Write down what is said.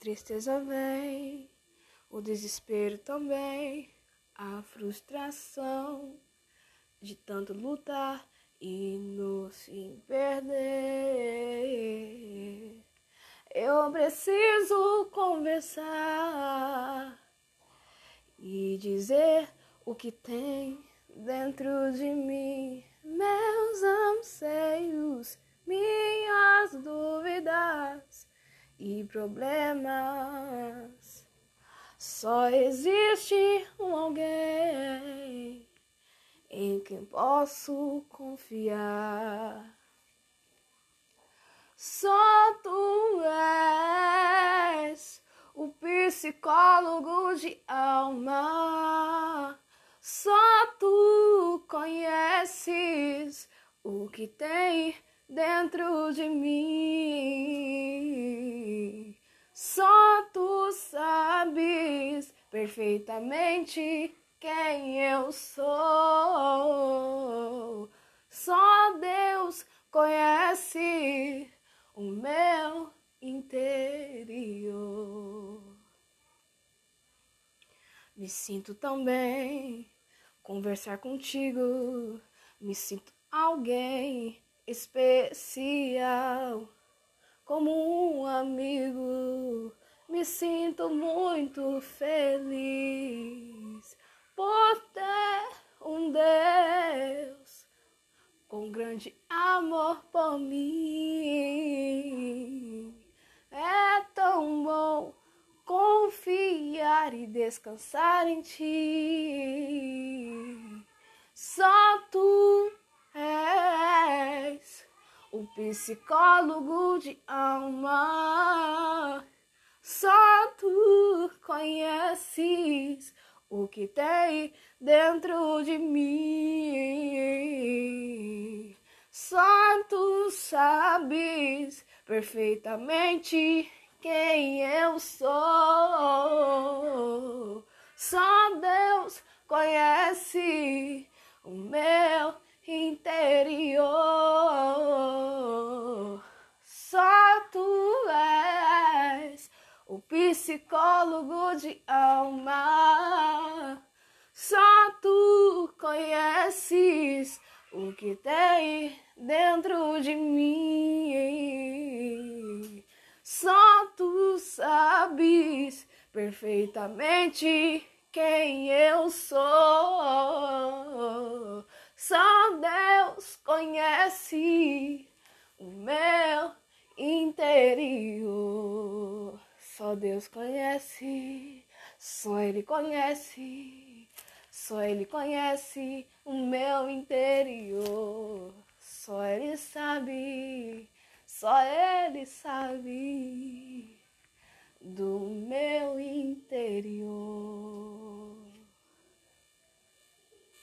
tristeza vem, o desespero também, a frustração de tanto lutar e no fim perder. Eu preciso conversar e dizer o que tem dentro de mim, e problemas. Só existe um alguém em quem posso confiar. Só tu és o psicólogo de alma. Só tu conheces o que tem dentro de mim. Só tu sabes perfeitamente quem eu sou. Só Deus conhece o meu interior. Me sinto tão bem conversar contigo. Me sinto alguém especial, como um amigo. Me sinto muito feliz por ter um Deus com grande amor por mim. É tão bom confiar e descansar em ti. Só tu o psicólogo de alma. Só tu conheces o que tem dentro de mim. Só tu sabes perfeitamente quem eu sou. Só Deus conhece o meu interior. Psicólogo de alma. Só tu conheces o que tem dentro de mim. Só tu sabes perfeitamente quem eu sou. Só Deus conhece o meu interior. Só Deus conhece, só Ele conhece, só Ele conhece o meu interior. Só Ele sabe, só Ele sabe.